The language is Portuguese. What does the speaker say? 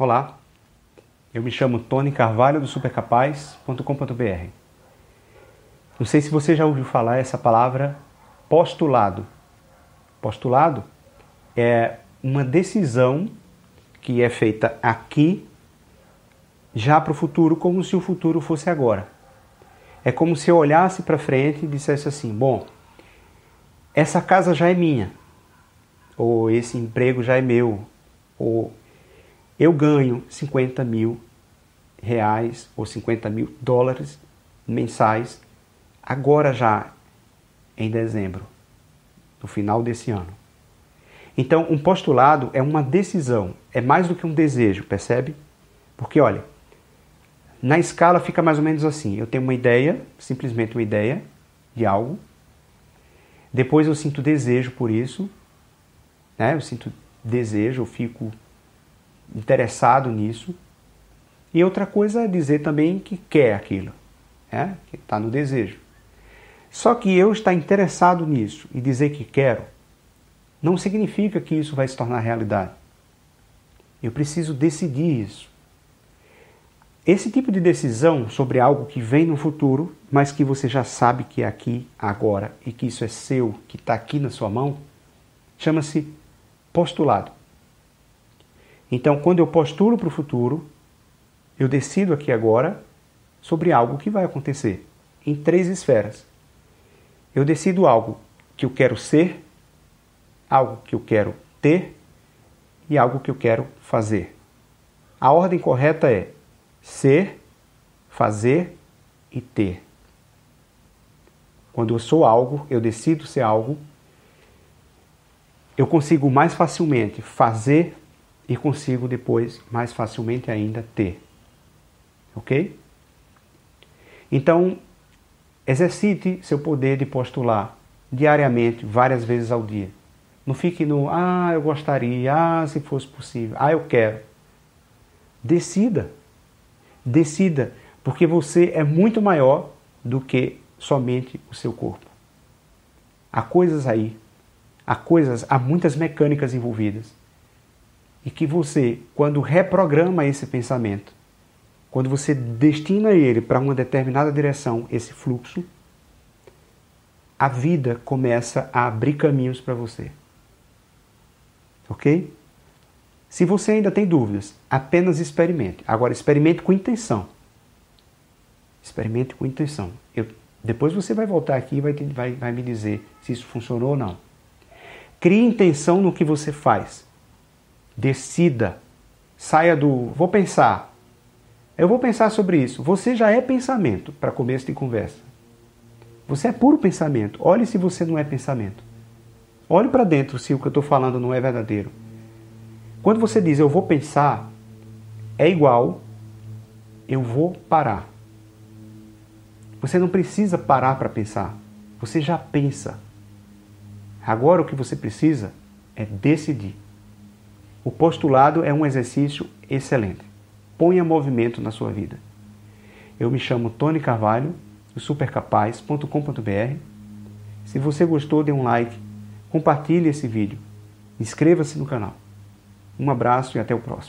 Olá, eu me chamo Tony Carvalho do supercapaz.com.br. Não sei se você já ouviu falar essa palavra postulado. Postulado é uma decisão que é feita aqui já para o futuro, como se o futuro fosse agora. É como se eu olhasse para frente e dissesse assim: bom, essa casa já é minha, ou esse emprego já é meu, ou eu ganho 50 mil reais ou 50 mil dólares mensais agora já em dezembro, no final desse ano. Então, um postulado é uma decisão, é mais do que um desejo, percebe? Porque olha, na escala fica mais ou menos assim: eu tenho uma ideia, simplesmente uma ideia de algo. Depois eu sinto desejo por isso, né? Eu sinto desejo, eu fico interessado nisso. E outra coisa é dizer também que quer aquilo, né? que está no desejo. Só que eu estar interessado nisso e dizer que quero, não significa que isso vai se tornar realidade. Eu preciso decidir isso. Esse tipo de decisão sobre algo que vem no futuro, mas que você já sabe que é aqui, agora, e que isso é seu, que está aqui na sua mão, chama-se postulado. Então, quando eu postulo para o futuro, eu decido aqui agora sobre algo que vai acontecer em três esferas. Eu decido algo que eu quero ser, algo que eu quero ter e algo que eu quero fazer. A ordem correta é ser, fazer e ter. Quando eu sou algo, eu decido ser algo, eu consigo mais facilmente fazer e consigo depois mais facilmente ainda ter. Ok? Então, exercite seu poder de postular diariamente, várias vezes ao dia. Não fique no, ah, eu gostaria, ah, se fosse possível, ah, eu quero. Decida. Decida, porque você é muito maior do que somente o seu corpo. Há coisas aí, há coisas, há muitas mecânicas envolvidas e que você, quando reprograma esse pensamento, quando você destina ele para uma determinada direção, esse fluxo, a vida começa a abrir caminhos para você. Ok? Se você ainda tem dúvidas, apenas experimente. Agora, experimente com intenção. Experimente com intenção. Eu, depois você vai voltar aqui e vai, vai, vai me dizer se isso funcionou ou não. Crie intenção no que você faz. Decida. Saia do vou pensar. Eu vou pensar sobre isso. Você já é pensamento para começo de conversa. Você é puro pensamento. Olhe se você não é pensamento. Olhe para dentro se o que eu estou falando não é verdadeiro. Quando você diz eu vou pensar, é igual eu vou parar. Você não precisa parar para pensar. Você já pensa. Agora o que você precisa é decidir. O postulado é um exercício excelente. Ponha movimento na sua vida. Eu me chamo Tony Carvalho, do supercapaz.com.br. Se você gostou, dê um like, compartilhe esse vídeo, inscreva-se no canal. Um abraço e até o próximo.